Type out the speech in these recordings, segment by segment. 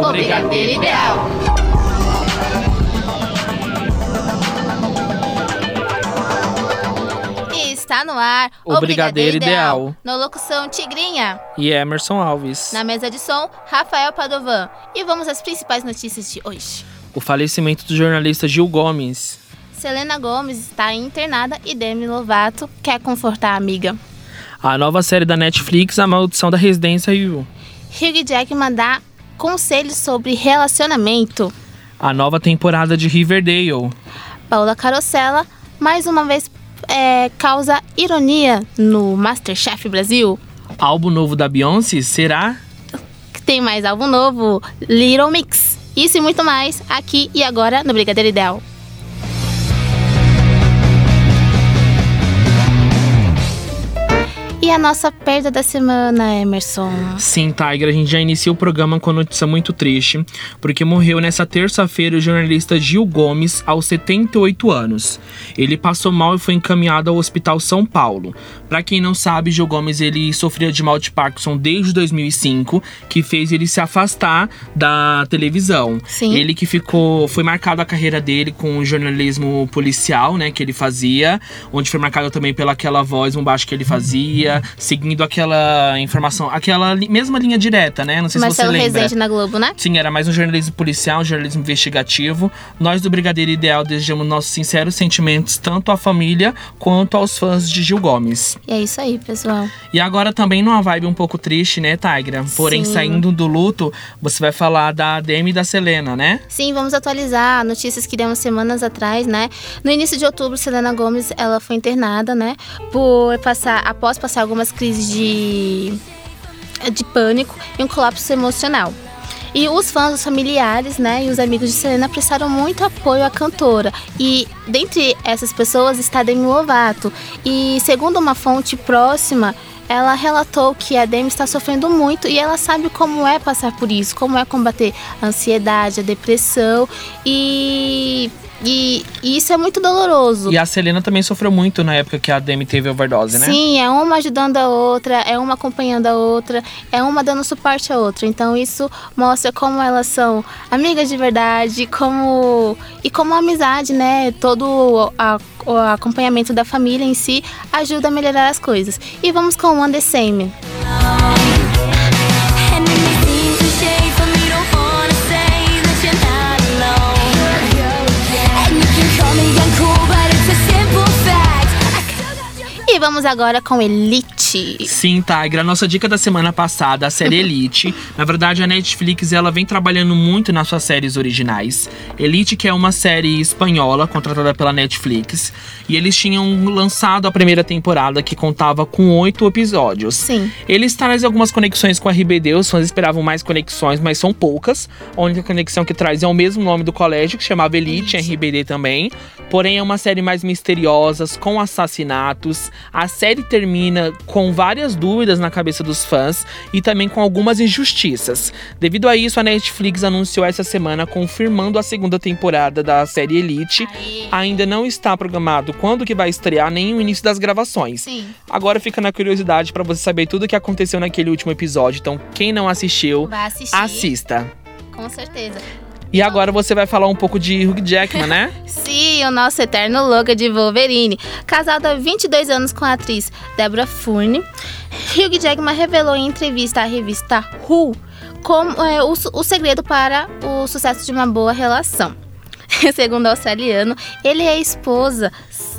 O Brigadeiro Ideal. E está no ar O Brigadeiro Ideal. Na locução Tigrinha. E Emerson Alves. Na mesa de som, Rafael Padovan. E vamos às principais notícias de hoje. O falecimento do jornalista Gil Gomes. Selena Gomes está internada e Demi Lovato quer confortar a amiga. A nova série da Netflix, A Maldição da Residência Rio. Hugh Jackman dá conselhos sobre relacionamento. A nova temporada de Riverdale. Paula Carosella, mais uma vez, é, causa ironia no Masterchef Brasil. Álbum novo da Beyoncé será? Tem mais álbum novo, Little Mix. Isso e muito mais aqui e agora no Brigadeiro Ideal. E a nossa perda da semana, Emerson? Sim, Tiger, a gente já inicia o programa com notícia muito triste, porque morreu nessa terça-feira o jornalista Gil Gomes, aos 78 anos. Ele passou mal e foi encaminhado ao Hospital São Paulo. Para quem não sabe, Gil Gomes ele sofria de mal de Parkinson desde 2005, que fez ele se afastar da televisão. Sim. Ele que ficou, foi marcado a carreira dele com o jornalismo policial, né, que ele fazia, onde foi marcado também pela aquela voz um baixo que ele fazia, seguindo aquela informação, aquela li- mesma linha direta, né? Não sei Marcelo se você lembra. Rezende na Globo, né? Sim, era mais um jornalismo policial, um jornalismo investigativo. Nós do Brigadeiro Ideal desejamos nossos sinceros sentimentos tanto à família quanto aos fãs de Gil Gomes. E é isso aí, pessoal. E agora também numa vibe um pouco triste, né, Tigra? Porém, Sim. saindo do luto, você vai falar da Demi e da Selena, né? Sim, vamos atualizar notícias que demos semanas atrás, né? No início de outubro, Selena Gomes, ela foi internada, né? Por passar, após passar algumas crises de, de pânico e um colapso emocional. E os fãs, os familiares, né, e os amigos de Selena prestaram muito apoio à cantora. E dentre essas pessoas está Demi Lovato. E segundo uma fonte próxima, ela relatou que a Demi está sofrendo muito e ela sabe como é passar por isso, como é combater a ansiedade, a depressão e, e, e isso é muito doloroso. E a Selena também sofreu muito na época que a Demi teve overdose, né? Sim, é uma ajudando a outra, é uma acompanhando a outra, é uma dando suporte à outra. Então isso mostra como elas são amigas de verdade, como e como a amizade, né? Todo a- o acompanhamento da família em si ajuda a melhorar as coisas. E vamos com One The Same. And vamos agora com Elite. Sim, Tigra. A nossa dica da semana passada, a série Elite. Na verdade, a Netflix ela vem trabalhando muito nas suas séries originais. Elite, que é uma série espanhola contratada pela Netflix. E eles tinham lançado a primeira temporada, que contava com oito episódios. Sim. Eles trazem algumas conexões com a RBD, os fãs esperavam mais conexões, mas são poucas. A única conexão que traz é o mesmo nome do colégio, que chamava Elite, RBD também. Porém, é uma série mais misteriosa, com assassinatos. A série termina com várias dúvidas na cabeça dos fãs e também com algumas injustiças. Devido a isso, a Netflix anunciou essa semana confirmando a segunda temporada da série Elite. Ainda não está programado quando que vai estrear nem o início das gravações. Sim. Agora fica na curiosidade pra você saber tudo o que aconteceu naquele último episódio. Então, quem não assistiu, assista. Com certeza. E agora você vai falar um pouco de Hugh Jackman, né? Sim, o nosso eterno Logan de Wolverine. Casado há 22 anos com a atriz Deborah Furney, Hugh Jackman revelou em entrevista à revista Who como, é, o, o segredo para o sucesso de uma boa relação. Segundo o australiano, ele e a esposa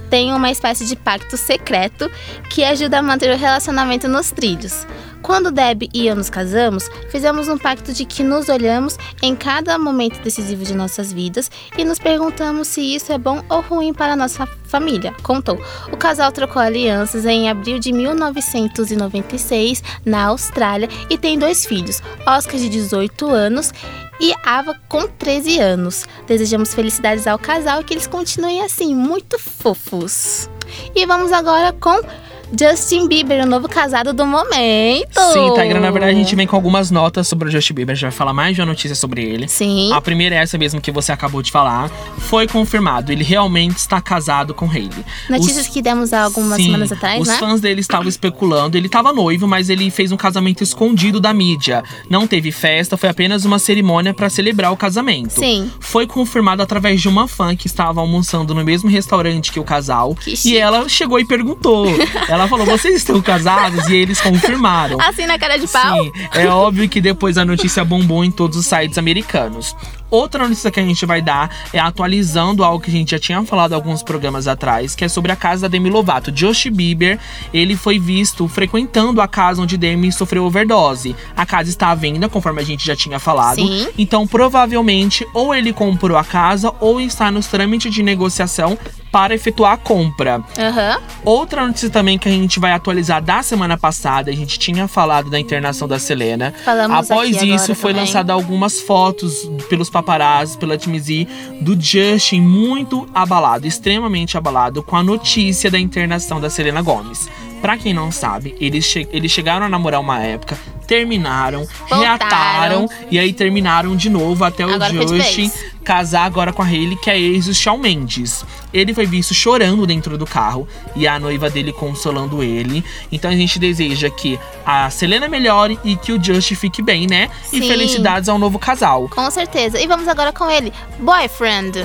têm uma espécie de pacto secreto que ajuda a manter o relacionamento nos trilhos. Quando Deb e eu nos casamos, fizemos um pacto de que nos olhamos em cada momento decisivo de nossas vidas e nos perguntamos se isso é bom ou ruim para a nossa família, contou. O casal trocou alianças em abril de 1996 na Austrália e tem dois filhos, Oscar de 18 anos e Ava com 13 anos. Desejamos felicidades ao casal e que eles continuem assim, muito fofos. E vamos agora com Justin Bieber, o novo casado do momento. Sim, Tigra, na verdade a gente vem com algumas notas sobre o Justin Bieber. A gente vai falar mais de uma notícia sobre ele. Sim. A primeira é essa mesmo que você acabou de falar. Foi confirmado, ele realmente está casado com Hailey. Notícias Os- que demos há algumas Sim, semanas atrás, os né? fãs dele estavam especulando. Ele estava noivo, mas ele fez um casamento escondido da mídia. Não teve festa, foi apenas uma cerimônia para celebrar o casamento. Sim. Foi confirmado através de uma fã que estava almoçando no mesmo restaurante que o casal. Que e ela chegou e perguntou. ela falou: Vocês estão casados? E eles confirmaram. Assim na cara de pau. Sim, é óbvio que depois a notícia bombou em todos os sites americanos. Outra notícia que a gente vai dar é atualizando algo que a gente já tinha falado alguns programas atrás, que é sobre a casa da Demi Lovato. Josh Bieber, ele foi visto frequentando a casa onde Demi sofreu overdose. A casa está à venda, conforme a gente já tinha falado. Sim. Então, provavelmente, ou ele comprou a casa ou está nos trâmites de negociação para efetuar a compra. Aham. Outra notícia também que a gente vai atualizar da semana passada, a gente tinha falado da internação da Selena. Falamos Após isso, foi também. lançada algumas fotos pelos paparazzi, pela TMZ, do Justin muito abalado, extremamente abalado, com a notícia da internação da Selena Gomes. Pra quem não sabe, eles, che- eles chegaram a namorar uma época, terminaram, reataram e aí terminaram de novo até o Agora Justin casar agora com a Hailey, que é ex do Shawn Mendes. Ele foi visto chorando dentro do carro e a noiva dele consolando ele. Então a gente deseja que a Selena melhore e que o Justin fique bem, né? E Sim. felicidades ao novo casal. Com certeza. E vamos agora com ele. Boyfriend.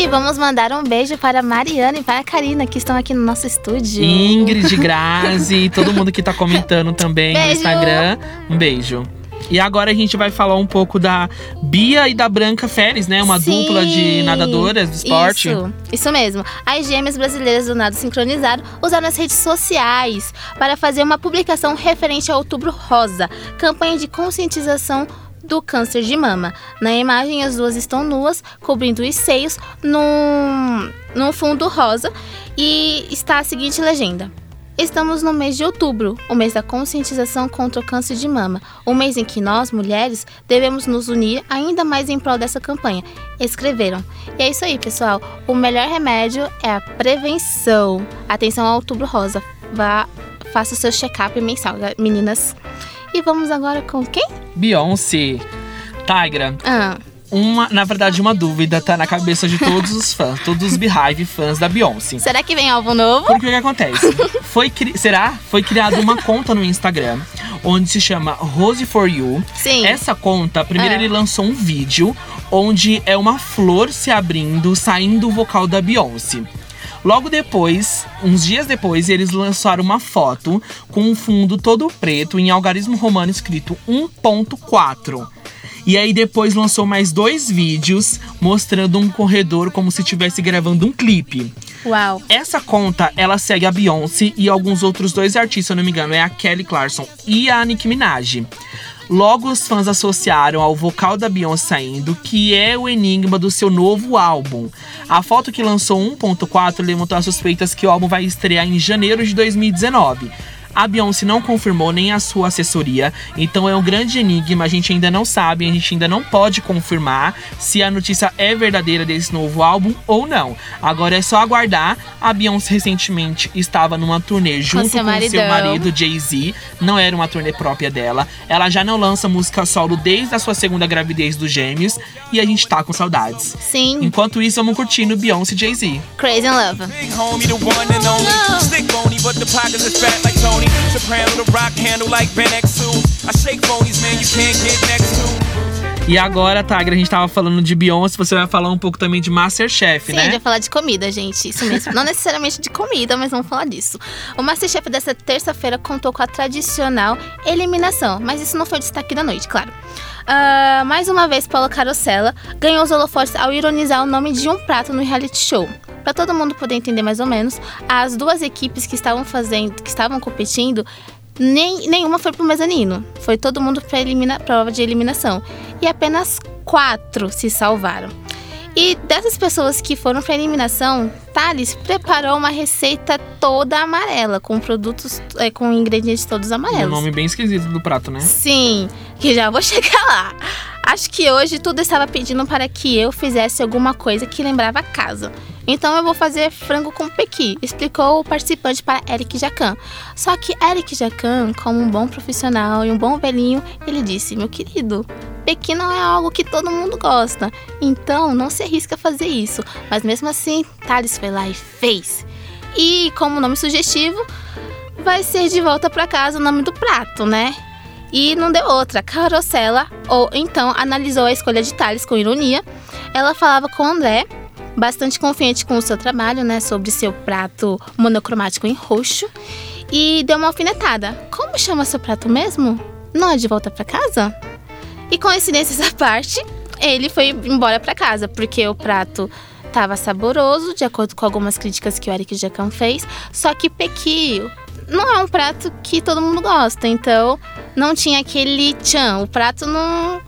E vamos mandar um beijo para a Mariana e para a Karina, que estão aqui no nosso estúdio. Ingrid, Grazi, todo mundo que tá comentando também no Beijo. Instagram. Um beijo. E agora a gente vai falar um pouco da Bia e da Branca Férez, né? Uma Sim. dupla de nadadoras do esporte. Isso, isso mesmo. As gêmeas brasileiras do nado sincronizado usaram as redes sociais para fazer uma publicação referente ao Outubro Rosa, campanha de conscientização do câncer de mama. Na imagem, as duas estão nuas, cobrindo os seios num, num fundo rosa e está a seguinte legenda. Estamos no mês de outubro, o mês da conscientização contra o câncer de mama, o mês em que nós, mulheres, devemos nos unir ainda mais em prol dessa campanha. Escreveram. E é isso aí, pessoal. O melhor remédio é a prevenção. Atenção ao outubro rosa. Vá, faça o seu check-up mensal, meninas. E vamos agora com quem? Beyoncé. Tigra, Ah, uma, na verdade, uma dúvida tá na cabeça de todos os fãs, todos os Beehive fãs da Beyoncé. será que vem álbum novo? Porque o que acontece? Foi cri- será? Foi criada uma conta no Instagram onde se chama Rose for You. Sim. Essa conta, primeiro Ah. ele lançou um vídeo onde é uma flor se abrindo, saindo o vocal da Beyoncé. Logo depois, uns dias depois, eles lançaram uma foto com um fundo todo preto em algarismo romano escrito 1.4. E aí depois lançou mais dois vídeos mostrando um corredor como se estivesse gravando um clipe. Uau. Essa conta, ela segue a Beyoncé e alguns outros dois artistas, se eu não me engano, é a Kelly Clarkson e a Nicki Minaj. Logo, os fãs associaram ao vocal da Beyoncé saindo, que é o enigma do seu novo álbum. A foto que lançou 1.4 levantou as suspeitas que o álbum vai estrear em janeiro de 2019. A Beyoncé não confirmou nem a sua assessoria, então é um grande enigma. A gente ainda não sabe, a gente ainda não pode confirmar se a notícia é verdadeira desse novo álbum ou não. Agora é só aguardar. A Beyoncé recentemente estava numa turnê junto seu com seu marido Jay-Z. Não era uma turnê própria dela. Ela já não lança música solo desde a sua segunda gravidez dos gêmeos e a gente tá com saudades. Sim. Enquanto isso, vamos curtindo Beyoncé e Jay-Z. Crazy in Love. Tony. Soprano, the rock handle like Ben X2. I shake phonies, man, you can't get next to. E agora, Tagra, a gente tava falando de Beyoncé, você vai falar um pouco também de Masterchef, Sim, a né? gente vai falar de comida, gente. Isso mesmo. Não necessariamente de comida, mas vamos falar disso. O Masterchef dessa terça-feira contou com a tradicional eliminação, mas isso não foi destaque da noite, claro. Ah, mais uma vez, Paula Carosella ganhou os holofotes ao ironizar o nome de um prato no reality show. Para todo mundo poder entender mais ou menos, as duas equipes que estavam fazendo, que estavam competindo, nem, nenhuma foi pro mezanino. Foi todo mundo para elimina, prova de eliminação. E apenas quatro se salvaram. E dessas pessoas que foram para eliminação, Thales preparou uma receita toda amarela, com produtos, é, com ingredientes todos Um amarelos. nome bem esquisito do prato, né? Sim, que já vou chegar lá. Acho que hoje tudo estava pedindo para que eu fizesse alguma coisa que lembrava casa. Então eu vou fazer frango com pequi, explicou o participante para Eric Jacan. Só que Eric Jacan, como um bom profissional e um bom velhinho, ele disse: Meu querido, pequi não é algo que todo mundo gosta. Então não se arrisca a fazer isso. Mas mesmo assim, Thales foi lá e fez. E como nome sugestivo, vai ser de volta para casa o nome do prato, né? E não deu outra. Carosella, ou então analisou a escolha de Thales com ironia. Ela falava com André, bastante confiante com o seu trabalho, né? Sobre seu prato monocromático em roxo. E deu uma alfinetada. Como chama seu prato mesmo? Não é de volta para casa? E coincidências à parte, ele foi embora para casa, porque o prato tava saboroso, de acordo com algumas críticas que o Eric Jacan fez. Só que pequi não é um prato que todo mundo gosta, então não tinha aquele tchan. O prato não,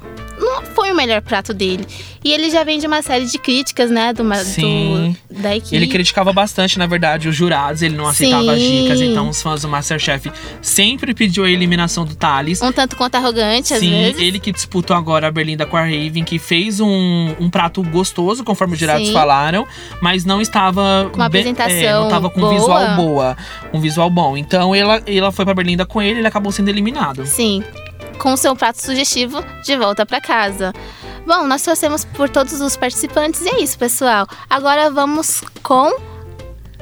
não foi o melhor prato dele. E ele já vem de uma série de críticas, né, do, Sim. do da equipe. Ele criticava bastante, na verdade, os jurados, ele não aceitava as Sim. dicas, então os fãs do Masterchef sempre pediu a eliminação do Thales. Um tanto quanto arrogante, às Sim, vezes. ele que disputou agora a Berlinda com a Raven, que fez um, um prato gostoso, conforme os jurados Sim. falaram, mas não estava Com uma bem- apresentação é, não estava com boa. visual boa, um visual bom. Então ela, ela foi pra Berlinda com ele, ele acabou sendo eliminado. Sim, com seu prato sugestivo de volta para casa. Bom, nós torcemos por todos os participantes e é isso, pessoal. Agora vamos com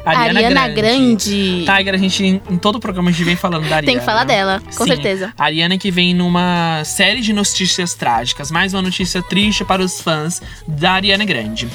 Ariana, Ariana Grande. Grande. Tiger, a gente, em, todo o programa, a gente vem falando da Ariana. Tem que falar dela, com Sim. certeza. A Ariana que vem numa série de notícias trágicas, mais uma notícia triste para os fãs da Ariana Grande.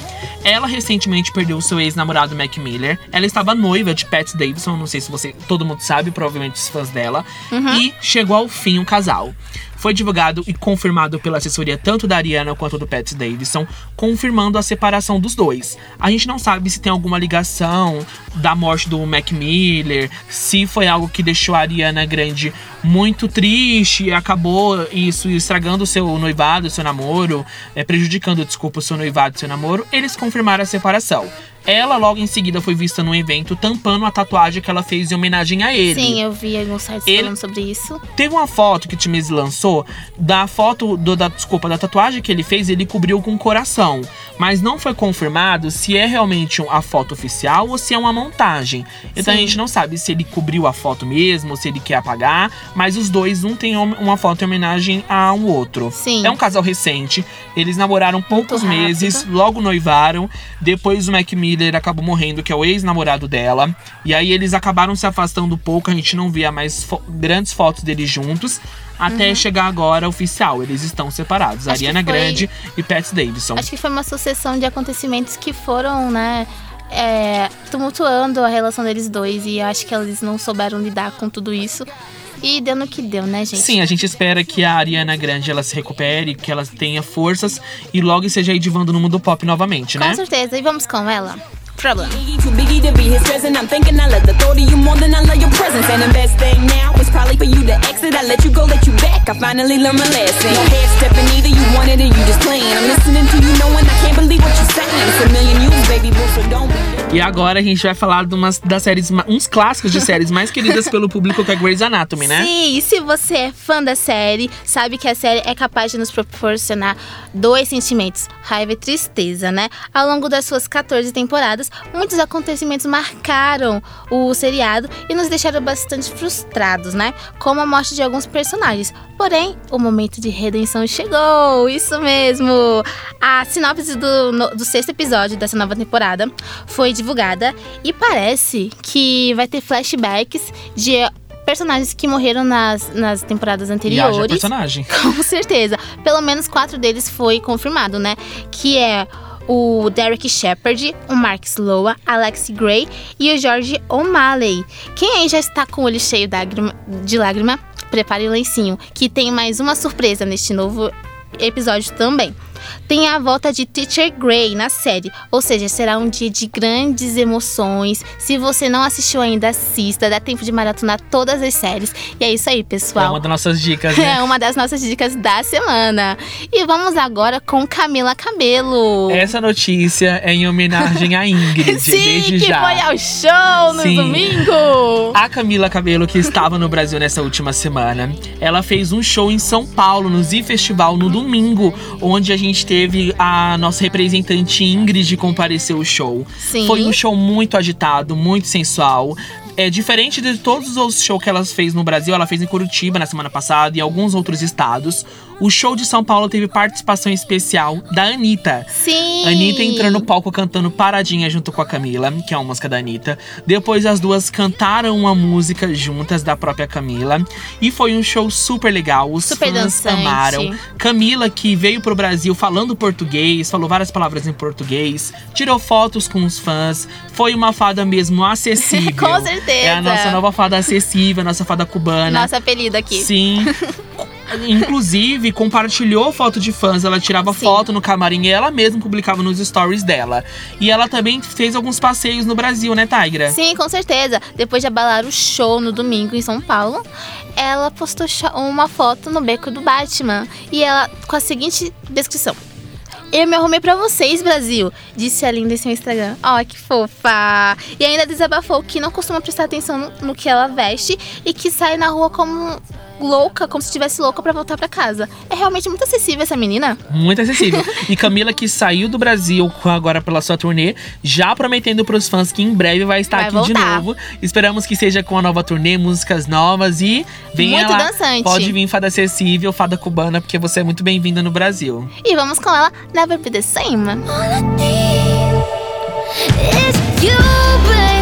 Ela recentemente perdeu seu ex-namorado Mac Miller. Ela estava noiva de Pat Davidson, não sei se você, todo mundo sabe, provavelmente os fãs dela. Uhum. E chegou ao fim o casal. Foi divulgado e confirmado pela assessoria tanto da Ariana quanto do Pat Davidson, confirmando a separação dos dois. A gente não sabe se tem alguma ligação da morte do Mac Miller, se foi algo que deixou a Ariana Grande muito triste e acabou isso estragando o seu noivado, seu namoro, é, prejudicando, desculpa, o seu noivado, o seu namoro. Eles confirmaram a separação. Ela logo em seguida foi vista num evento tampando a tatuagem que ela fez em homenagem a ele. Sim, eu vi alguns sites Ele- falando sobre isso. Teve uma foto que o Timmins lançou da foto do, da desculpa da tatuagem que ele fez, ele cobriu com coração, mas não foi confirmado se é realmente a foto oficial ou se é uma montagem. Então a Sim. gente não sabe se ele cobriu a foto mesmo, ou se ele quer apagar, mas os dois um tem uma foto em homenagem a um outro. Sim. É um casal recente, eles namoraram poucos meses, logo noivaram. Depois o Mac Miller acabou morrendo, que é o ex-namorado dela. E aí eles acabaram se afastando um pouco, a gente não via mais fo- grandes fotos deles juntos. Até chegar agora oficial, eles estão separados. Uhum. Acho Ariana foi- Grande e Pat Davidson. Acho que foi uma sucessão de acontecimentos que foram, né, é, tumultuando a relação deles dois. E acho que eles não souberam lidar com tudo isso. E deu no que deu, né, gente? Sim, a gente espera que a Ariana Grande ela se recupere, que ela tenha forças e logo esteja aí divando no mundo pop novamente, Com né? certeza. E vamos com ela. Problem. Too biggie to be his present. I'm thinking I love the thought of you more than I love your presence. And the best thing now is probably for you to exit. I let you go, let you back. I finally learned my lesson. No half stepping either. You wanted it, you just playing. I'm listening to you, knowing I can't believe what you're saying. It's a million years, baby, boo, so don't be. E agora a gente vai falar de umas das séries, uns clássicos de séries mais queridas pelo público que é Grey's Anatomy, né? Sim, e se você é fã da série, sabe que a série é capaz de nos proporcionar dois sentimentos, raiva e tristeza, né? Ao longo das suas 14 temporadas, muitos acontecimentos marcaram o seriado e nos deixaram bastante frustrados, né? Como a morte de alguns personagens. Porém, o momento de redenção chegou, isso mesmo! A sinopse do, no- do sexto episódio dessa nova temporada foi divulgada e parece que vai ter flashbacks de personagens que morreram nas, nas temporadas E anteriores. personagem. Com certeza. Pelo menos quatro deles foi confirmado, né? Que é o Derek Shepard, o Mark Sloa, Alex Gray e o George O'Malley. Quem aí já está com o olho cheio de lágrima, prepare o lencinho, que tem mais uma surpresa neste novo episódio também. Tem a volta de Teacher Grey na série, ou seja, será um dia de grandes emoções. Se você não assistiu ainda, assista, dá tempo de maratonar todas as séries. E é isso aí, É pessoal. uma das nossas dicas, né? É uma das nossas dicas da semana. E vamos agora com Camila Cabelo. Essa notícia é em homenagem a Ingrid, Sim, desde que já. foi ao show no Sim. domingo. A Camila Cabelo, que estava no Brasil nessa última semana, ela fez um show em São Paulo, no Z Festival, no domingo, onde a gente teve a nossa representante Ingrid comparecer ao show. Sim. Foi um show muito agitado, muito sensual. É diferente de todos os shows que ela fez no Brasil, ela fez em Curitiba na semana passada e alguns outros estados. O show de São Paulo teve participação especial da Anitta. Sim. Anitta entrou no palco cantando Paradinha junto com a Camila, que é uma música da Anitta. Depois as duas cantaram uma música juntas da própria Camila. E foi um show super legal. Os Super fãs dançante. amaram. Camila, que veio pro Brasil falando português, falou várias palavras em português, tirou fotos com os fãs. Foi uma fada mesmo acessível. Com certeza. É a nossa nova fada acessível, a nossa fada cubana. Nosso apelido aqui. Sim. Inclusive, compartilhou foto de fãs. Ela tirava Sim. foto no camarim e ela mesma publicava nos stories dela. E ela também fez alguns passeios no Brasil, né, Tigra? Sim, com certeza. Depois de abalar o show no domingo em São Paulo, ela postou uma foto no beco do Batman. E ela com a seguinte descrição. Eu me arrumei pra vocês, Brasil, disse a linda em seu Instagram. Ó, que fofa! E ainda desabafou que não costuma prestar atenção no, no que ela veste e que sai na rua como louca, como se estivesse louca pra voltar pra casa. É realmente muito acessível essa menina. Muito acessível. e Camila, que saiu do Brasil agora pela sua turnê, já prometendo pros fãs que em breve vai estar Vai aqui de voltar. novo. Esperamos que seja com a nova turnê, músicas novas e venha Muito lá. dançante. Pode vir fada acessível, fada cubana, porque você é muito bem-vinda no Brasil. E vamos com ela, Never Be The Same. All I need is you, babe.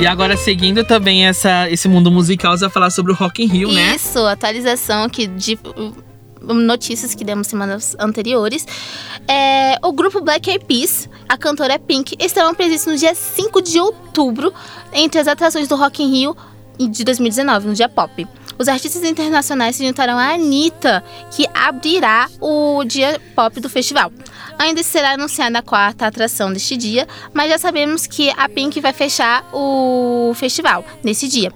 E agora, seguindo também essa, esse mundo musical, você vai falar sobre o Rock in Rio, né? Isso, atualização aqui de uh, notícias que demos semanas anteriores. É, o grupo Black Eyed Peas, a cantora Pink, estarão presentes no dia 5 de outubro entre as atrações do Rock in Rio de 2019, no dia pop. Os artistas internacionais se juntarão à Anitta, que abrirá o dia pop do festival. Ainda será anunciada a quarta atração deste dia, mas já sabemos que a Pink vai fechar o festival nesse dia.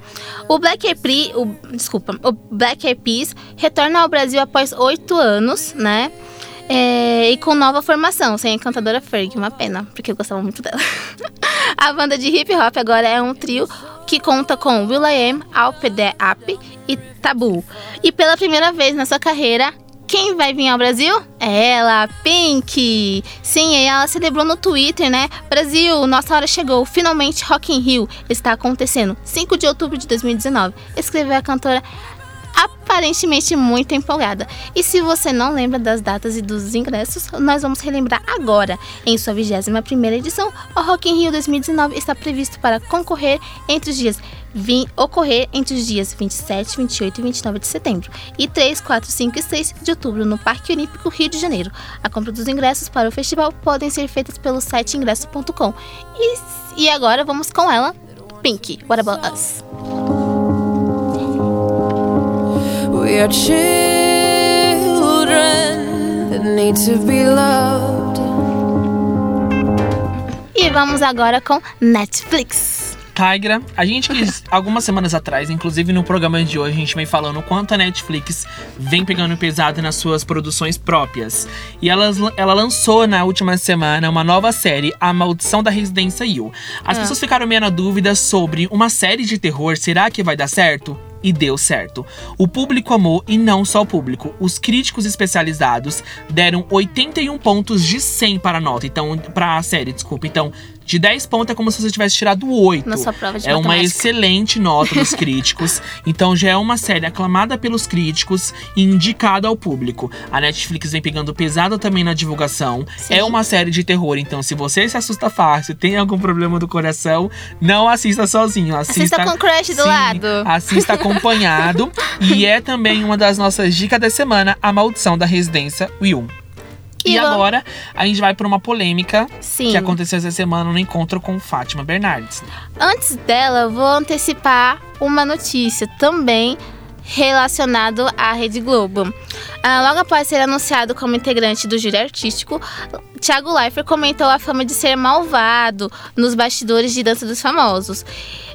O Black Eyed o, desculpa, o Black Peas retorna ao Brasil após oito anos, né? É, e com nova formação, sem a cantadora Fergie, uma pena, porque eu gostava muito dela. a banda de hip hop agora é um trio que conta com Will.i.am, Alpede Up e Tabu. E pela primeira vez na sua carreira, quem vai vir ao Brasil? É ela, Pink! Sim, ela celebrou no Twitter, né? Brasil, nossa hora chegou. Finalmente, Rock in Rio está acontecendo. 5 de outubro de 2019. Escreveu a cantora aparentemente muito empolgada. E se você não lembra das datas e dos ingressos, nós vamos relembrar agora. Em sua 21ª edição, o Rock in Rio 2019 está previsto para concorrer entre os dias vim ocorrer entre os dias 27, 28 e 29 de setembro e 3, 4, 5 e 6 de outubro no Parque Olímpico Rio de Janeiro. A compra dos ingressos para o festival podem ser feitas pelo site ingresso.com. E, e agora vamos com ela, Pink. What about us? We are children that need to be loved. E vamos agora com Netflix. Tigra, a gente quis, algumas semanas atrás, inclusive no programa de hoje, a gente vem falando o quanto a Netflix vem pegando pesado nas suas produções próprias. E ela, ela lançou na última semana uma nova série, A Maldição da Residência Hill. As pessoas ficaram meio na dúvida sobre uma série de terror, será que vai dar certo? E deu certo. O público amou e não só o público. Os críticos especializados deram 81 pontos de 100 para a nota. Então, para a série, desculpa. Então, de 10 pontos é como se você tivesse tirado 8. Na sua prova de é uma matemática. excelente nota dos críticos. então já é uma série aclamada pelos críticos e indicada ao público. A Netflix vem pegando pesado também na divulgação. Sim. É uma série de terror, então se você se assusta fácil, tem algum problema do coração, não assista sozinho. Assista, Assista com o crush do Sim, lado. Assista acompanhado. e é também uma das nossas dicas da semana, A Maldição da Residência Will. E, agora a gente vai pra uma polêmica Sim. que aconteceu essa semana no encontro com Fátima Bernardes. Antes dela, eu vou antecipar uma notícia também relacionado à Rede Globo. Ah, logo após ser anunciado como integrante do júri artístico, Thiago Leifert comentou a fama de ser malvado nos bastidores de Dança dos Famosos.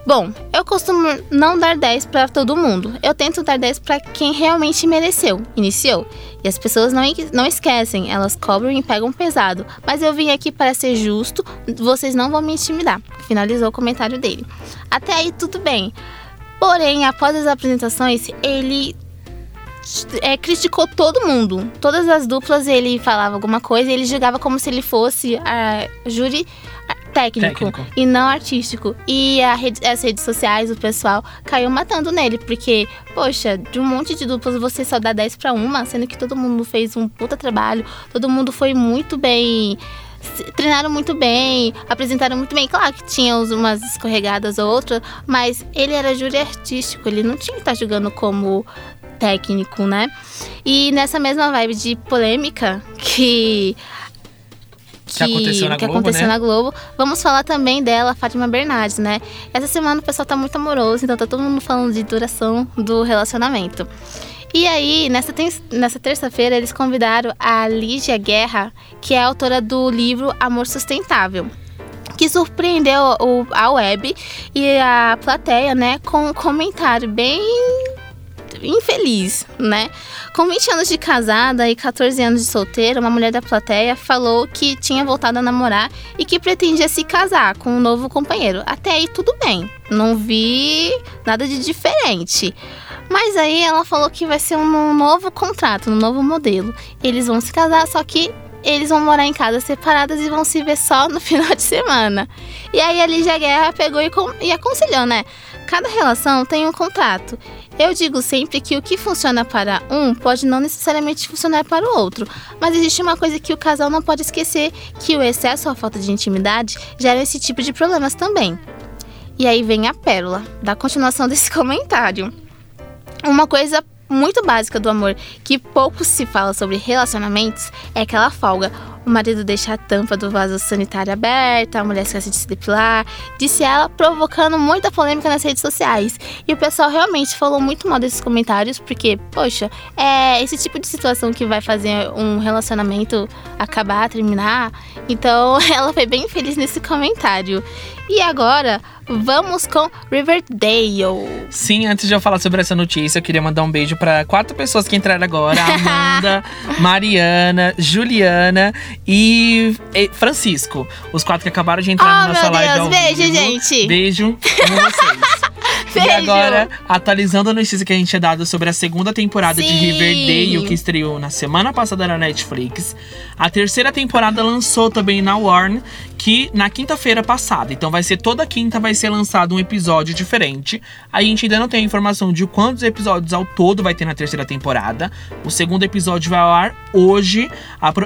Bom, eu costumo não dar 10 para todo mundo. Eu tento dar 10 para quem realmente mereceu, iniciou. E as pessoas não, não esquecem, elas cobram e pegam pesado. Mas eu vim aqui para ser justo, vocês não vão me intimidar. Finalizou o comentário dele. Até aí tudo bem. Porém, após as apresentações, ele é, criticou todo mundo. Todas as duplas ele falava alguma coisa e ele julgava como se ele fosse a júri ah, técnico, Técnico. e não artístico. E rede- as redes sociais, o pessoal caiu matando nele, porque, poxa, de um monte de duplas você só dá 10 pra uma, sendo que todo mundo fez um puta trabalho, todo mundo foi muito bem. Treinaram muito bem, apresentaram muito bem. Claro que tinha umas escorregadas ou outras, mas ele era júri artístico, ele não tinha que estar jogando como técnico, né? E nessa mesma vibe de polêmica que. Que aconteceu na que Globo, aconteceu né? na Globo, vamos falar também dela, Fátima Bernardes, né? Essa semana o pessoal tá muito amoroso, então tá todo mundo falando de duração do relacionamento. E aí, nessa, nessa terça-feira, eles convidaram a Lígia Guerra, que é autora do livro Amor Sustentável que surpreendeu a web e a plateia, né, com um comentário bem infeliz, né? Com 20 anos de casada e 14 anos de solteira, uma mulher da plateia falou que tinha voltado a namorar e que pretendia se casar com um novo companheiro. Até aí tudo bem, não vi nada de diferente. Mas aí ela falou que vai ser um novo contrato, um novo modelo. Eles vão se casar, só que eles vão morar em casas separadas e vão se ver só no final de semana. E aí a Lígia Guerra pegou e, e aconselhou, né? Cada relação tem um contrato. Eu digo sempre que o que funciona para um pode não necessariamente funcionar para o outro. Mas existe uma coisa que o casal não pode esquecer: que o excesso ou a falta de intimidade gera esse tipo de problemas também. E aí vem a pérola da continuação desse comentário. Uma coisa muito básica do amor que pouco se fala sobre relacionamentos é aquela folga. O marido deixa a tampa do vaso sanitário aberta, a mulher esquece de se depilar, disse ela, provocando muita polêmica nas redes sociais. E o pessoal realmente falou muito mal desses comentários, porque, poxa, é esse tipo de situação que vai fazer um relacionamento acabar, terminar. Então ela foi bem feliz nesse comentário. E agora, vamos com Riverdale. Sim, antes de eu falar sobre essa notícia, eu queria mandar um beijo para quatro pessoas que entraram agora: Amanda, Mariana, Juliana e Francisco. Os quatro que acabaram de entrar Oh, na nossa meu live. Deus, ao beijo, vivo. gente. Beijo, amo vocês. E agora, atualizando a notícia que a gente tinha dado sobre a segunda temporada de Sim. Riverdale, que estreou na semana passada na Netflix. A terceira temporada lançou também na Warner, que na quinta-feira passada. Então vai ser toda quinta vai ser lançado um episódio diferente. A gente ainda não tem a informação de quantos episódios ao todo vai ter na terceira temporada. O segundo episódio vai ao ar hoje,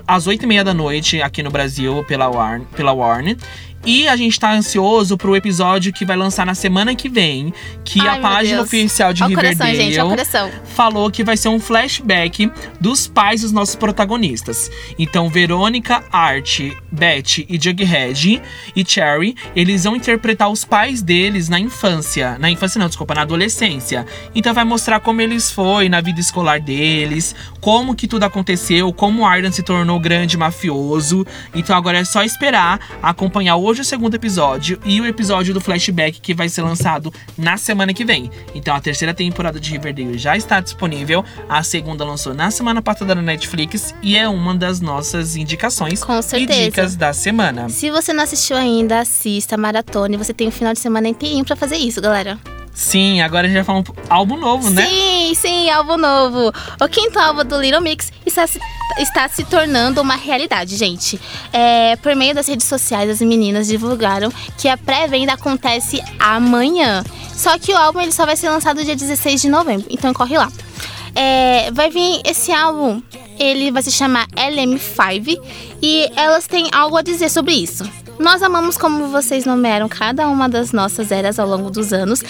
às oito e meia da noite, aqui no Brasil, pela Warner. Pela Warner. E a gente tá ansioso pro episódio que vai lançar na semana que vem, que Ai, a página Deus. oficial de Ó o coração, Riverdale gente, o coração. falou que vai ser um flashback dos pais dos nossos protagonistas. Então, Verônica, Art, Beth e Jughead e Cherry, eles vão interpretar os pais deles na infância. Na infância não, desculpa, na adolescência. Então vai mostrar como eles foi na vida escolar deles, como que tudo aconteceu, como o Arden se tornou grande mafioso. Então agora é só esperar acompanhar hoje o segundo episódio e o episódio do flashback que vai ser lançado na semana que vem. Então a terceira temporada de Riverdale já está disponível. A segunda lançou na semana passada na Netflix e é uma das nossas indicações Com e certeza. dicas da semana. Se você não assistiu ainda, assista, maratone. Você tem um final de semana inteirinho pra fazer isso, galera. Sim, agora a gente vai falar um álbum novo, né? Sim, sim, álbum novo. O quinto álbum do Little Mix está se, está se tornando uma realidade, gente. É, por meio das redes sociais, as meninas divulgaram que a pré-venda acontece amanhã. Só que o álbum ele só vai ser lançado dia 16 de novembro, então corre lá. É, vai vir esse álbum, ele vai se chamar LM5 e elas têm algo a dizer sobre isso. Nós amamos como vocês nomearam cada uma das nossas eras ao longo dos anos,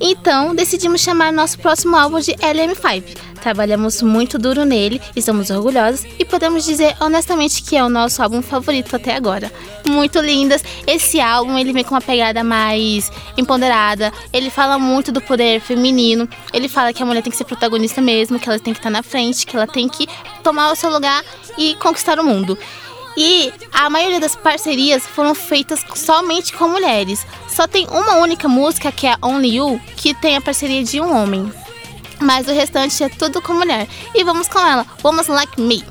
então decidimos chamar nosso próximo álbum de LM5. Trabalhamos muito duro nele, estamos orgulhosos e podemos dizer honestamente que é o nosso álbum favorito até agora. Muito lindas. Esse álbum ele vem com uma pegada mais empoderada. Ele fala muito do poder feminino. Ele fala que a mulher tem que ser protagonista mesmo, que ela tem que estar na frente, que ela tem que tomar o seu lugar e conquistar o mundo. E a maioria das parcerias foram feitas somente com mulheres. Só tem uma única música, que é Only You, que tem a parceria de um homem. Mas o restante é tudo com mulher. E vamos com ela, Woman's Like Me.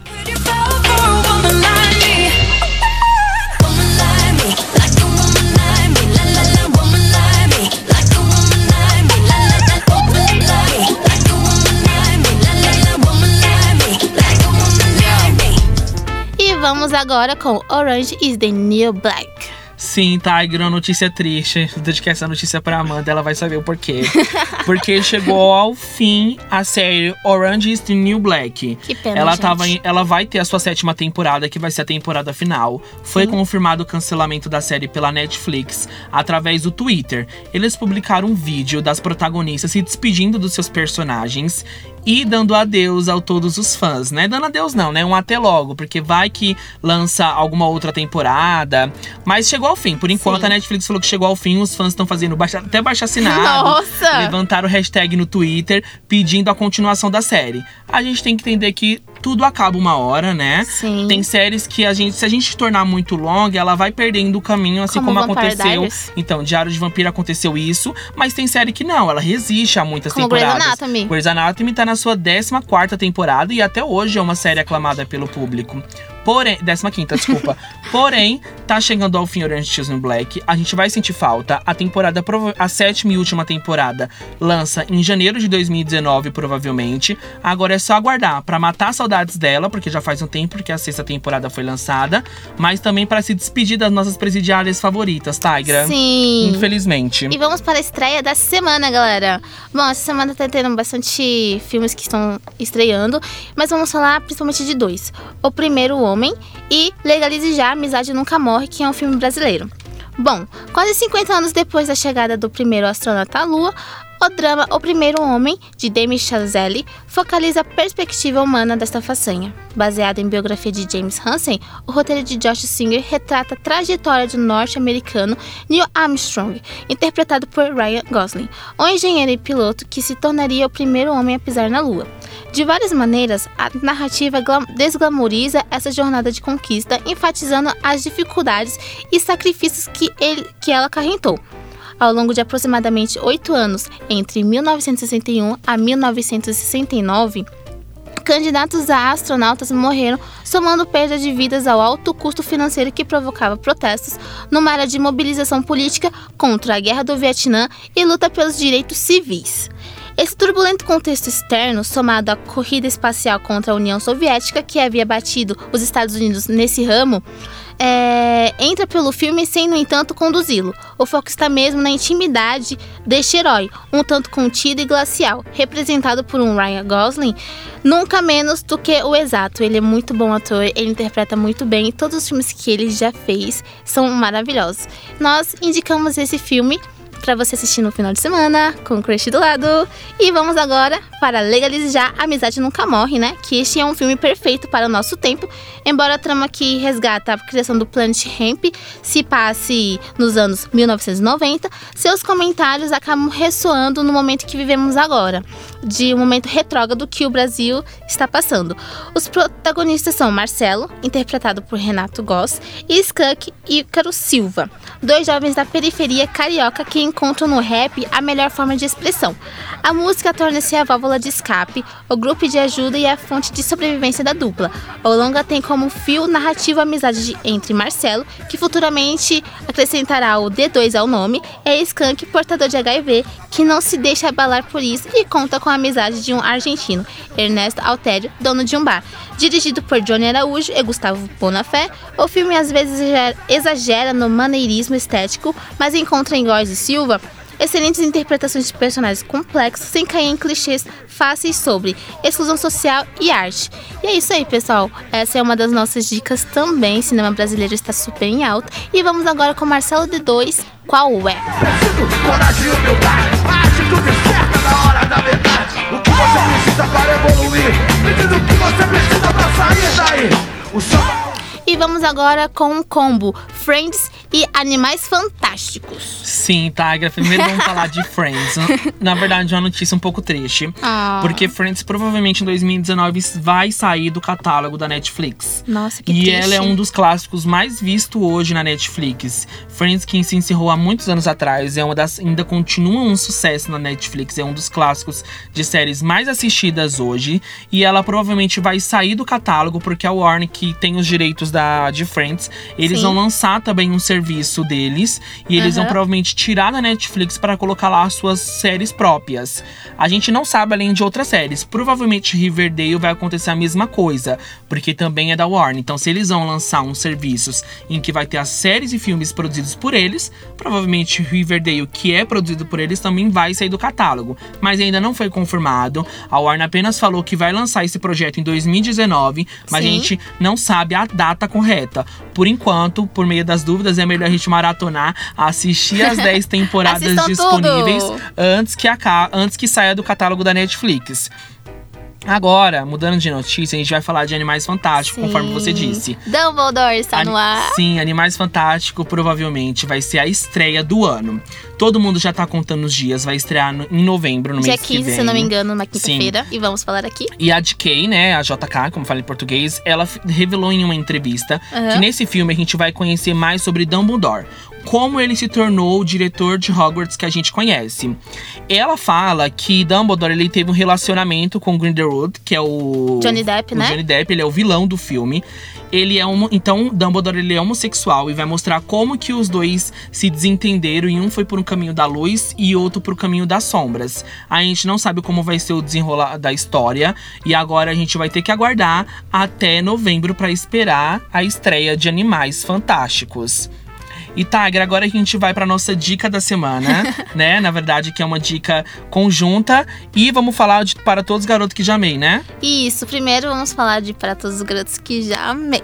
Vamos agora com Orange is the New Black. Sim, Tiger, uma notícia triste. Dediquei essa notícia pra Amanda, ela vai saber o porquê. Porque chegou ao fim a série Orange is the New Black. Que pena, ela gente. tava em- ela vai ter a sua sétima temporada, que vai ser a temporada final. Foi confirmado o cancelamento da série pela Netflix através do Twitter. Eles publicaram um vídeo das protagonistas se despedindo dos seus personagens e dando adeus a todos os fãs, né? Dando adeus não, né? Um até logo, porque vai que lança alguma outra temporada. Mas chegou ao fim. Por enquanto, Sim. a Netflix falou que chegou ao fim. Os fãs estão fazendo baixa, até baixa assinado. Nossa! Levantaram hashtag no Twitter pedindo a continuação da série. A gente tem que entender que tudo acaba uma hora, né? Sim. Tem séries que a gente, se a gente tornar muito longa, ela vai perdendo o caminho, assim Como como, aconteceu. Diaries. Então, Diário de Vampiro aconteceu isso, mas tem série que não, ela resiste a muitas Como Grey's temporadas. Anatomy. Grey's Anatomy tá na sua 14 temporada e até hoje é uma série aclamada pelo público. Porém, 15 desculpa. Porém, tá chegando ao fim Orange is the New Black. A gente vai sentir falta. A temporada, a sétima e última temporada, lança em janeiro de 2019, provavelmente. Agora é só aguardar pra matar saudades dela, porque já faz um tempo que a sexta temporada foi lançada. Mas também pra se despedir das nossas presidiárias favoritas, Tigra. Sim. Infelizmente. E vamos para a estreia da semana, galera. Bom, essa semana tá tendo bastante filmes que estão estreando, mas vamos falar principalmente de dois. O primeiro, O Homem, e Legalize Já, Amizade Nunca Morre, que é um filme brasileiro. Bom, quase 50 anos depois da chegada do primeiro astronauta à Lua, o drama O Primeiro Homem, de Demi Chazelle, focaliza a perspectiva humana desta façanha. Baseado em biografia de James Hansen, o roteiro de Josh Singer retrata a trajetória do norte-americano Neil Armstrong, interpretado por Ryan Gosling, um engenheiro e piloto que se tornaria o primeiro homem a pisar na Lua. De várias maneiras, a narrativa glam- desglamoriza essa jornada de conquista, enfatizando as dificuldades e sacrifícios que, ele, que ela acarretou. Ao longo de aproximadamente oito anos, entre 1961 a 1969, candidatos a astronautas morreram, somando perda de vidas ao alto custo financeiro que provocava protestos numa área de mobilização política contra a guerra do Vietnã e luta pelos direitos civis. Esse turbulento contexto externo, somado à corrida espacial contra a União Soviética, que havia batido os Estados Unidos nesse ramo, é, entra pelo filme sem, no entanto, conduzi-lo. O foco está mesmo na intimidade deste herói, um tanto contido e glacial, representado por um Ryan Gosling, nunca menos do que o exato. Ele é muito bom ator, ele interpreta muito bem, e todos os filmes que ele já fez são maravilhosos. Nós indicamos esse filme para você assistir no final de semana, com o crush do lado. E vamos agora para Legalize Já, Amizade Nunca Morre, né? Que este é um filme perfeito para o nosso tempo, embora a trama que resgata a criação do Planet Hemp se passe nos anos 1990, seus comentários acabam ressoando no momento que vivemos agora, de um momento retrógrado que o Brasil está passando. Os protagonistas são Marcelo, interpretado por Renato Goss, e Skunk Ícaro Silva, dois jovens da periferia carioca que encontram no rap a melhor forma de expressão. A música torna-se a válvula de escape, o grupo de ajuda e a fonte de sobrevivência da dupla. O longa tem como fio narrativo a amizade de- entre Marcelo, que futuramente acrescentará o D2 ao nome, e Skunk, portador de HIV, que não se deixa abalar por isso e conta com a amizade de um argentino, Ernesto Altério, dono de um bar. Dirigido por Johnny Araújo e Gustavo Bonafé, o filme às vezes exagera- no maneirismo estético, mas encontra em Góes e Silva excelentes interpretações de personagens complexos sem cair em clichês fáceis sobre exclusão social e arte. E é isso aí, pessoal. Essa é uma das nossas dicas também. Cinema brasileiro está super em alta. E vamos agora com Marcelo D2. Qual é? Coragem humildade, atitude certa na hora da verdade. Precisa para evoluir? Diz o que você precisa pra sair daí. O samba. E vamos agora com um combo: Friends e Animais Fantásticos. Sim, Tigra. Primeiro vamos falar de Friends. Na verdade, é uma notícia um pouco triste. Ah. Porque Friends provavelmente em 2019 vai sair do catálogo da Netflix. Nossa, que E triste. ela é um dos clássicos mais vistos hoje na Netflix. Friends, que se encerrou há muitos anos atrás, é uma das ainda continua um sucesso na Netflix. É um dos clássicos de séries mais assistidas hoje. E ela provavelmente vai sair do catálogo, porque a Warner, que tem os direitos da, de Friends, eles Sim. vão lançar também um serviço deles. E eles vão Aham. provavelmente tirar da Netflix para colocar lá as suas séries próprias. A gente não sabe além de outras séries. Provavelmente Riverdale vai acontecer a mesma coisa, porque também é da Warner. Então, se eles vão lançar uns serviços em que vai ter as séries e filmes produzidos por eles, provavelmente Riverdale, que é produzido por eles, também vai sair do catálogo. Mas ainda não foi confirmado. A Warner apenas falou que vai lançar esse projeto em 2019, mas Sim. a gente não sabe a data correta. Por enquanto, por meio das dúvidas, é melhor a gente maratonar, assistir as 10 temporadas disponíveis tudo! antes que, aca- antes que saia do catálogo da Netflix. Agora, mudando de notícia, a gente vai falar de Animais Fantásticos, conforme você Sim. disse. Dumbledore está Ani- no ar. Sim, Animais Fantástico provavelmente vai ser a estreia do ano. Todo mundo já tá contando os dias, vai estrear no- em novembro, no Dia mês que 15, vem. se não me engano, numa quinta-feira. E vamos falar aqui. E a DK, né, a JK, como fala em português, ela revelou em uma entrevista Aham. que nesse filme a gente vai conhecer mais sobre Dumbledore. Como ele se tornou o diretor de Hogwarts que a gente conhece. Ela fala que Dumbledore ele teve um relacionamento com Grindelwald, que é o Johnny Depp, o né? Johnny Depp, ele é o vilão do filme. Ele é um, então Dumbledore ele é homossexual e vai mostrar como que os dois se desentenderam e um foi por um caminho da luz e outro por um caminho das sombras. A gente não sabe como vai ser o desenrolar da história e agora a gente vai ter que aguardar até novembro para esperar a estreia de Animais Fantásticos. E Tiger, agora a gente vai pra nossa dica da semana, né? Na verdade, que é uma dica conjunta. E vamos falar de Para Todos os Garotos que Já Amei, né? Isso, primeiro vamos falar de Para Todos os Garotos que já amei.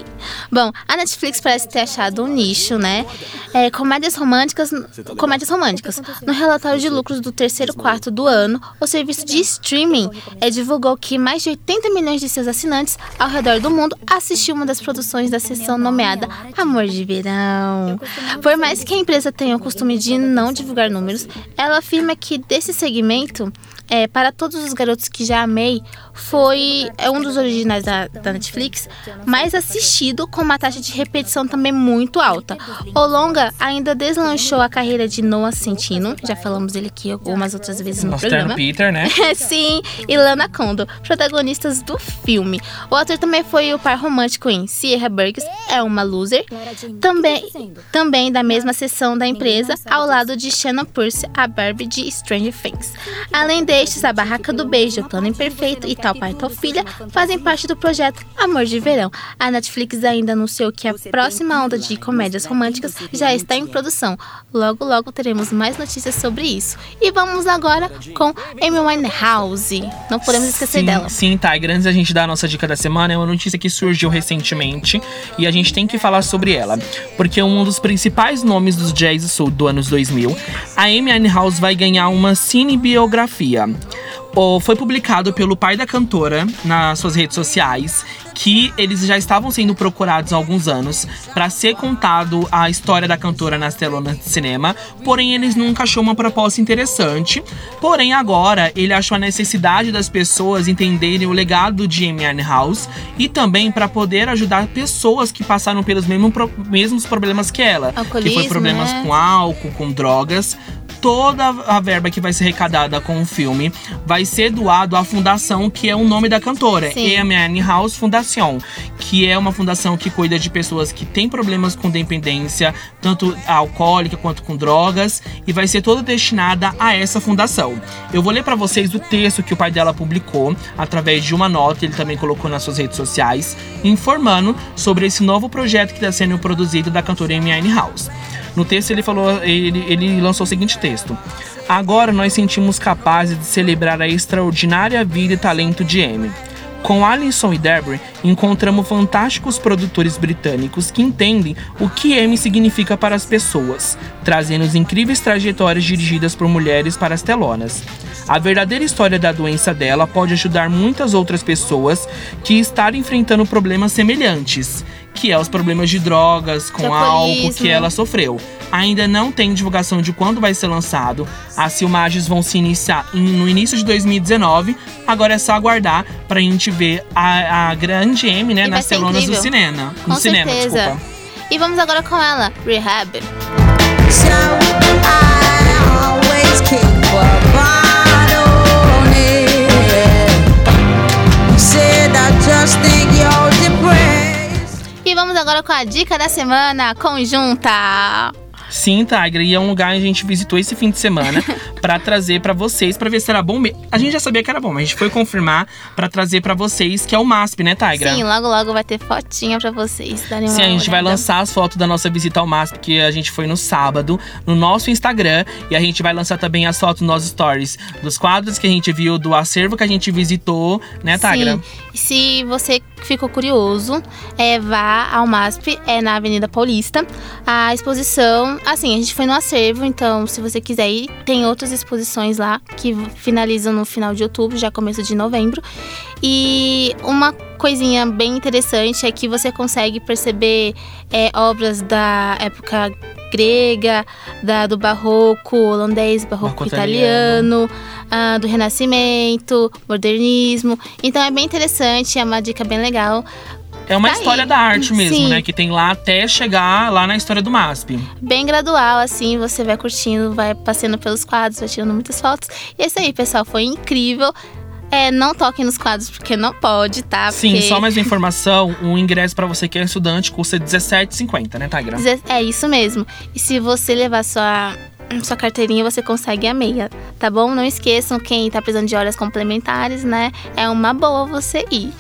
Bom, a Netflix parece ter achado um nicho, né? É, comédias românticas. Comédias românticas. No relatório de lucros do terceiro quarto do ano, o serviço de streaming é, divulgou que mais de 80 milhões de seus assinantes ao redor do mundo assistiu uma das produções da sessão nomeada Amor de Verão. Por mais que a empresa tenha o costume de não divulgar números, ela afirma que desse segmento, é, para todos os garotos que já amei, foi é um dos originais da, da Netflix, mais assistido, com uma taxa de repetição também muito alta. O longa ainda deslanchou a carreira de Noah Centino, já falamos dele aqui algumas outras vezes no Nosso programa. Peter, né? Sim, e Lana Kondo, protagonistas do filme. O ator também foi o par romântico em Sierra Burgess, é uma loser. Também, também da mesma sessão da empresa, ao lado de Shannon Percy, a Barbie de Stranger Things. Além destes, a Barraca do Beijo, Plano Imperfeito e Tal Pai Tal Filha fazem parte do projeto Amor de Verão. A Netflix ainda anunciou que a próxima onda de comédias românticas já está em produção. Logo, logo teremos mais notícias sobre isso. E vamos agora com Amy Winehouse. Não podemos esquecer sim, dela. Sim, Tiger. Antes da gente dar a nossa dica da semana, é uma notícia que surgiu recentemente e a gente tem que falar sobre ela. Porque um dos principais nomes dos jazz soul do anos 2000, a Amy Winehouse vai ganhar uma cinebiografia. Foi publicado pelo pai da cantora nas suas redes sociais que eles já estavam sendo procurados há alguns anos para ser contado a história da cantora nas telonas de cinema, porém eles nunca achou uma proposta interessante. Porém agora ele achou a necessidade das pessoas entenderem o legado de Amy Winehouse e também para poder ajudar pessoas que passaram pelos mesmos, mesmos problemas que ela, que Alcoolismo, foi problemas né? com álcool, com drogas. Toda a verba que vai ser arrecadada com o filme vai ser doado à fundação que é o nome da cantora. Amy House Fundação, que é uma fundação que cuida de pessoas que têm problemas com dependência, tanto alcoólica quanto com drogas, e vai ser toda destinada a essa fundação. Eu vou ler para vocês o texto que o pai dela publicou através de uma nota, ele também colocou nas suas redes sociais, informando sobre esse novo projeto que está sendo produzido da cantora Amy House. No texto ele falou, ele, ele lançou o seguinte texto. Agora nós sentimos capazes de celebrar a extraordinária vida e talento de Amy. Com Alison e Debra, encontramos fantásticos produtores britânicos que entendem o que M significa para as pessoas, trazendo as incríveis trajetórias dirigidas por mulheres para as telonas. A verdadeira história da doença dela pode ajudar muitas outras pessoas que estão enfrentando problemas semelhantes, que é os problemas de drogas, com álcool que alcoolismo. ela sofreu. Ainda não tem divulgação de quando vai ser lançado. As filmagens vão se iniciar em- no início de 2019. Agora é só aguardar pra gente ver a, a grande M, né, E nas telonas do cinema. Com no cinema, certeza. desculpa. E vamos agora com ela, Rehab. So I agora com a dica da semana conjunta. Sim, Tigra, e é um lugar que a gente visitou esse fim de semana pra trazer pra vocês, pra ver se era bom mesmo. A gente já sabia que era bom, mas a gente foi confirmar pra trazer pra vocês, que é o MASP, né, Tigra? Sim, logo logo vai ter fotinha pra vocês darem Sim, a gente vai olhada. lançar as fotos da nossa visita ao MASP, que a gente foi no sábado, no nosso Instagram. E a gente vai lançar também as fotos nos stories dos quadros que a gente viu, do acervo que a gente visitou, né, Tigra? Sim. Se você ficou curioso, é, vá ao MASP, é na Avenida Paulista. A exposição, assim, a gente foi no acervo, então se você quiser ir, tem outras exposições lá que finalizam no final de outubro, já começo de novembro. E uma coisinha bem interessante é que você consegue perceber é, obras da época grega, da, do barroco holandês, barroco, italiano, ah, do renascimento, modernismo. Então é bem interessante, é uma dica bem legal. É uma Tá história aí. da arte mesmo, Sim. né? Que tem lá até chegar lá na história do MASP. Bem gradual, assim, você vai curtindo, vai passeando pelos quadros, vai tirando muitas fotos. E é isso aí, pessoal, foi incrível. É, não toquem nos quadros porque não pode, tá? Sim, Porque- só mais uma informação: o ingresso pra você que é estudante custa R$17,50, né? Deze- É isso mesmo. E se você levar sua, sua carteirinha, você consegue a meia, tá bom? Não esqueçam, quem tá precisando de horas complementares, né? É uma boa você ir.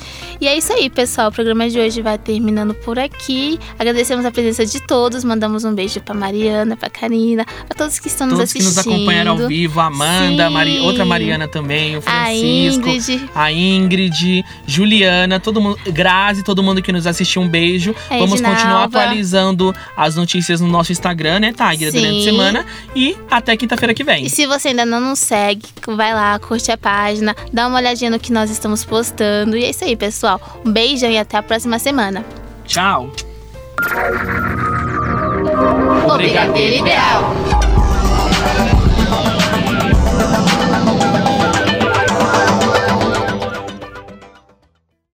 E é isso aí, pessoal. O programa de hoje vai terminando por aqui. Agradecemos a presença de todos. Mandamos um beijo pra Mariana, pra Karina, pra todos que estão nos Todos que assistindo. nos acompanharam ao vivo, a Amanda, a Mari- outra Mariana também, o A Francisco, Ingrid. a Ingrid, Juliana, todo mundo, Grazi, todo mundo que nos assistiu, um beijo. A Vamos Edinalva. continuar atualizando as notícias no nosso Instagram, né, Tigra, durante a semana. E até quinta-feira que vem. E se você ainda não nos segue, vai lá, curte a página, dá uma olhadinha no que nós estamos postando. E é isso aí, pessoal. Um beijão e até a próxima semana. Tchau. O Brigadeiro Ideal.